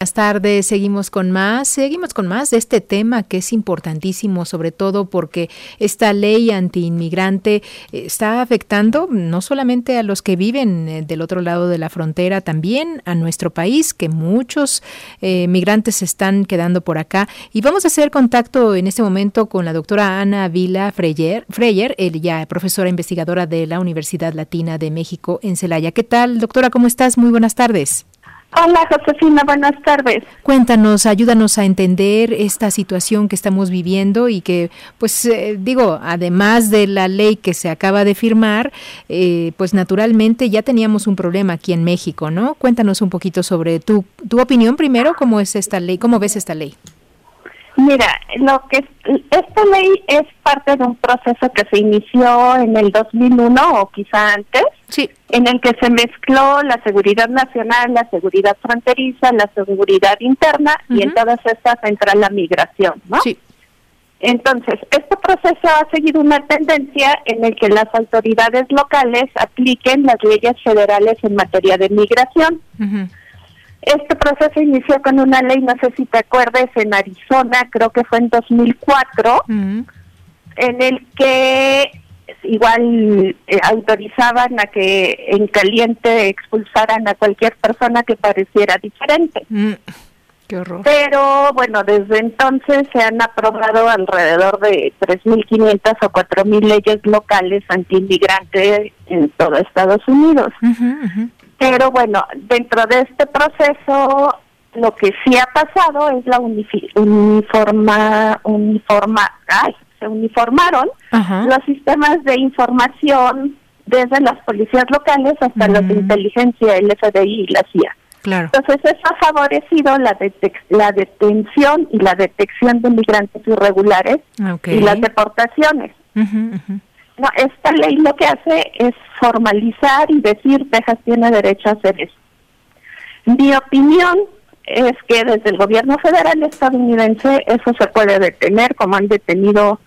Buenas tardes, seguimos con más, seguimos con más de este tema que es importantísimo, sobre todo porque esta ley antiinmigrante está afectando no solamente a los que viven eh, del otro lado de la frontera, también a nuestro país, que muchos eh, migrantes están quedando por acá. Y vamos a hacer contacto en este momento con la doctora Ana Vila Freyer, Freyer ella profesora investigadora de la Universidad Latina de México en Celaya. ¿Qué tal, doctora? ¿Cómo estás? Muy buenas tardes. Hola Josefina, buenas tardes. Cuéntanos, ayúdanos a entender esta situación que estamos viviendo y que, pues eh, digo, además de la ley que se acaba de firmar, eh, pues naturalmente ya teníamos un problema aquí en México, ¿no? Cuéntanos un poquito sobre tu, tu opinión primero, cómo es esta ley, cómo ves esta ley. Mira, lo que esta ley es parte de un proceso que se inició en el 2001 o quizá antes, sí. en el que se mezcló la seguridad nacional, la seguridad fronteriza, la seguridad interna y en todas estas entra la migración, ¿no? Sí. Entonces, este proceso ha seguido una tendencia en el que las autoridades locales apliquen las leyes federales en materia de migración. Este proceso inició con una ley, no sé si te acuerdas, en Arizona, creo que fue en 2004, en el que igual eh, autorizaban a que en caliente expulsaran a cualquier persona que pareciera diferente. Mm, qué horror. Pero bueno, desde entonces se han aprobado alrededor de 3.500 o 4.000 leyes locales anti-inmigrante en todo Estados Unidos. Pero bueno, dentro de este proceso lo que sí ha pasado es la uniforma, uniforma, ay, se uniformaron los sistemas de información desde las policías locales hasta los de inteligencia, el FBI y la CIA. Claro. Entonces eso ha favorecido la, la detención y la detección de migrantes irregulares y las deportaciones. No, esta ley lo que hace es formalizar y decir Texas tiene derecho a hacer eso. Mi opinión es que desde el gobierno federal estadounidense eso se puede detener, como han detenido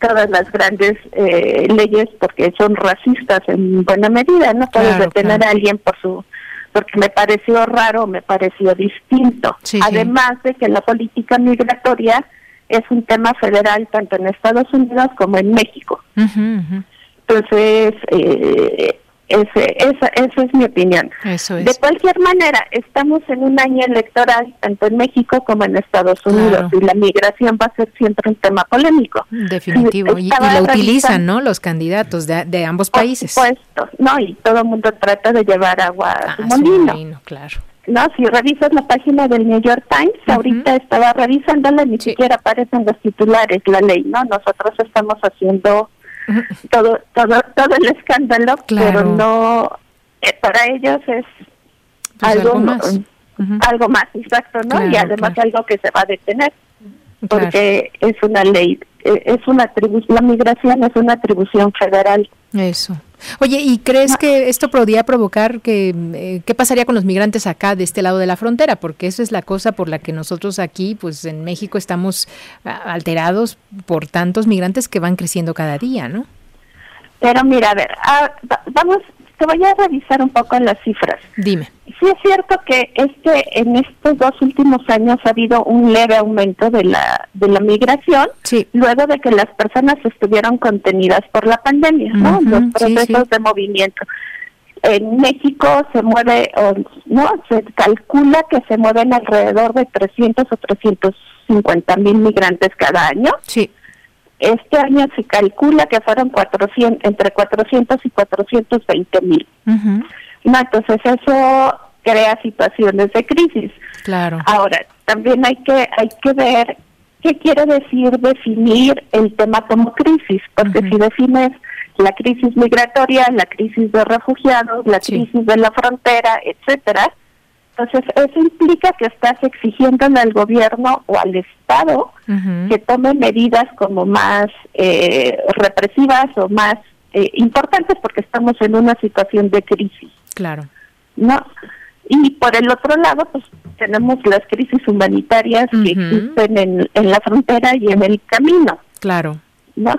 todas las grandes eh, leyes porque son racistas en buena medida. No puedes detener a alguien por su porque me pareció raro, me pareció distinto. Además de que la política migratoria es un tema federal tanto en Estados Unidos como en México. Entonces, eh, ese, esa, esa es mi opinión. De cualquier manera, estamos en un año electoral tanto en México como en Estados Unidos y la migración va a ser siempre un tema polémico. Definitivo. Y, lo utilizan, ¿no? Los candidatos de, de ambos países. Por supuesto, ¿no? Y todo el mundo trata de llevar agua a su molino. claro. No, si revisas la página del New York Times, ahorita estaba revisándola, ni siquiera aparecen los titulares, la ley, ¿no? Nosotros estamos haciendo todo todo todo el escándalo, pero no, eh, para ellos es pues algo, más. algo más, exacto, ¿no? y además algo que se va a detener, porque es una ley, eh, es una atribución, la migración es una atribución federal. Eso. Oye, ¿y crees que esto podría provocar que eh, qué pasaría con los migrantes acá de este lado de la frontera? Porque eso es la cosa por la que nosotros aquí, pues en México estamos ah, alterados por tantos migrantes que van creciendo cada día, ¿no? Pero mira, a ver, ah, vamos, te voy a revisar un poco las cifras. Dime. Sí es cierto que este en estos dos últimos años ha habido un leve aumento de la de la migración, sí. luego de que las personas estuvieron contenidas por la pandemia, ¿no? Los procesos de movimiento. En México se mueve, o, no, se calcula que se mueven alrededor de 300 o 350 mil migrantes cada año. Sí. Este año se calcula que fueron 400, entre 400 y 420 mil. No, entonces eso crea situaciones de crisis. Claro. Ahora, también hay que hay que ver qué quiere decir definir el tema como crisis, porque si defines la crisis migratoria, la crisis de refugiados, la crisis de la frontera, etcétera, entonces eso implica que estás exigiéndole al gobierno o al Estado que tome medidas como más eh, represivas o más eh, importantes porque estamos en una situación de crisis. Claro. ¿No? Y por el otro lado, pues tenemos las crisis humanitarias que existen en, en la frontera y en el camino. Claro. ¿No?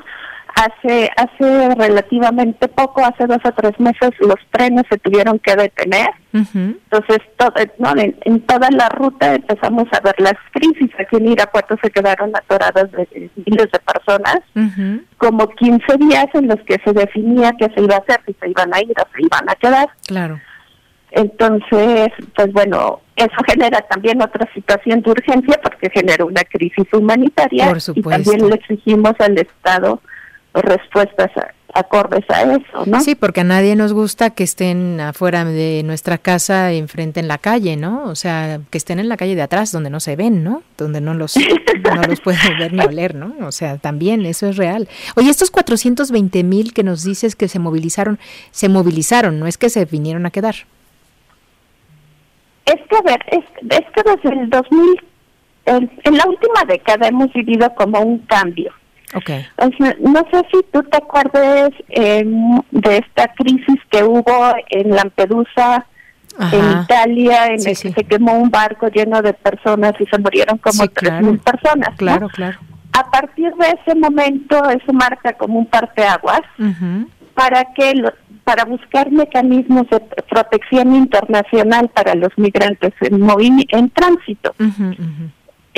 Hace hace relativamente poco, hace dos o tres meses, los trenes se tuvieron que detener. Entonces, todo, en, toda la ruta empezamos a ver las crisis. Aquí en Irapuato se quedaron atoradas de, miles de personas, como 15 días en los que se definía qué se iba a hacer, si se iban a ir o se iban a quedar. Claro. Entonces, pues bueno, eso genera también otra situación de urgencia porque genera una crisis humanitaria y también le exigimos al Estado respuestas acordes a eso, ¿no? Sí, porque a nadie nos gusta que estén afuera de nuestra casa enfrente en la calle, ¿no? O sea, que estén en la calle de atrás donde no se ven, ¿no? Donde no los, no los pueden ver ni oler, ¿no? O sea, también eso es real. Oye, estos 420 mil que nos dices que se movilizaron, se movilizaron, no es que se vinieron a quedar. Es que, a ver, es, que desde el 2000, en la última década hemos vivido como un cambio Okay. no sé si tú te acuerdas em, de esta crisis que hubo en Lampedusa, en Italia, en el que se quemó un barco lleno de personas y se murieron como tres mil personas. Claro, claro. A partir de ese momento, eso marca como un parteaguas para que para buscar mecanismos de protección internacional para los migrantes en, en tránsito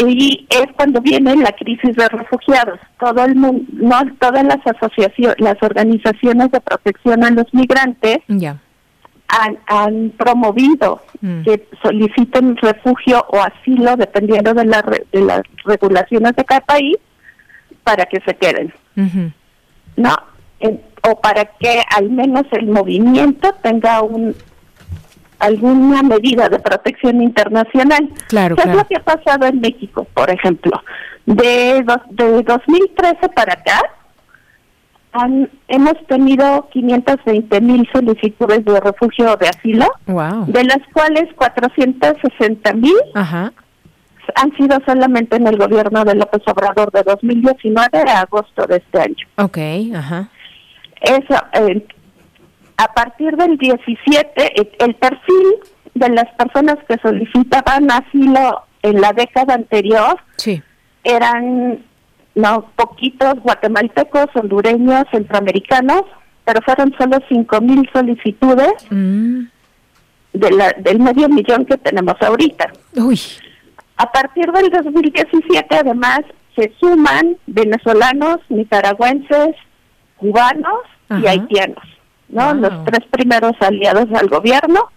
y es cuando viene la crisis de refugiados. Todo el mundo, no todas las asociaciones, las organizaciones de protección a los migrantes han, promovido mm. que soliciten refugio o asilo dependiendo de, de las regulaciones de cada país para que se queden, no, o para que al menos el movimiento tenga un alguna medida de protección internacional. Claro, ¿Qué es lo que ha pasado en México, por ejemplo? De, de 2013 para acá, han, hemos tenido 520 mil solicitudes de refugio o de asilo, de las cuales 460 mil han sido solamente en el gobierno de López Obrador de 2019 a agosto de este año. Ok, ajá. Eso, eh, a partir del 17, el perfil de las personas que solicitaban asilo en la década anterior eran no poquitos guatemaltecos, hondureños, centroamericanos, pero fueron solo cinco mil solicitudes mm. de la, del medio millón que tenemos ahorita. Uy. A partir del 2017, además, se suman venezolanos, nicaragüenses, cubanos y haitianos. ¿No? Los tres primeros aliados al gobierno,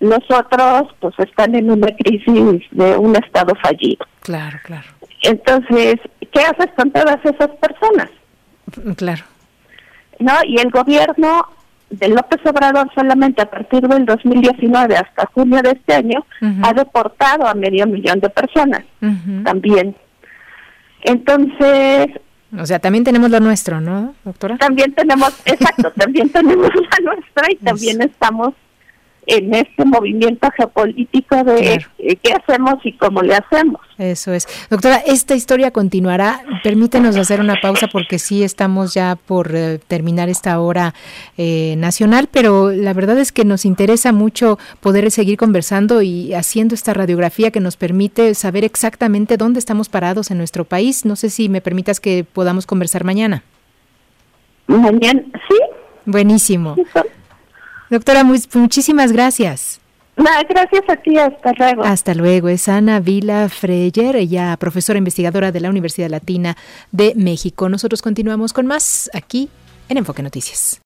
los otros pues están en una crisis de un estado fallido. Claro, claro. Entonces, ¿qué haces con todas esas personas? Mm, claro. ¿No? Y el gobierno de López Obrador solamente a partir del 2019 hasta junio de este año ha deportado a medio millón de personas también. Entonces, o sea, también tenemos lo nuestro, ¿no, doctora? También tenemos, exacto, también tenemos la nuestra y también estamos en este movimiento geopolítico de qué hacemos y cómo le hacemos. Eso es. Doctora, esta historia continuará. Permítenos hacer una pausa porque sí estamos ya por eh, terminar esta hora eh, nacional, pero la verdad es que nos interesa mucho poder seguir conversando y haciendo esta radiografía que nos permite saber exactamente dónde estamos parados en nuestro país. No sé si me permitas que podamos conversar mañana. Mañana, sí. Buenísimo. Doctora, muchísimas gracias. gracias a ti, hasta luego. Hasta luego. Es Ana Vila Freyer, ella profesora investigadora de la Universidad Latina de México. Nosotros continuamos con más aquí en Enfoque Noticias.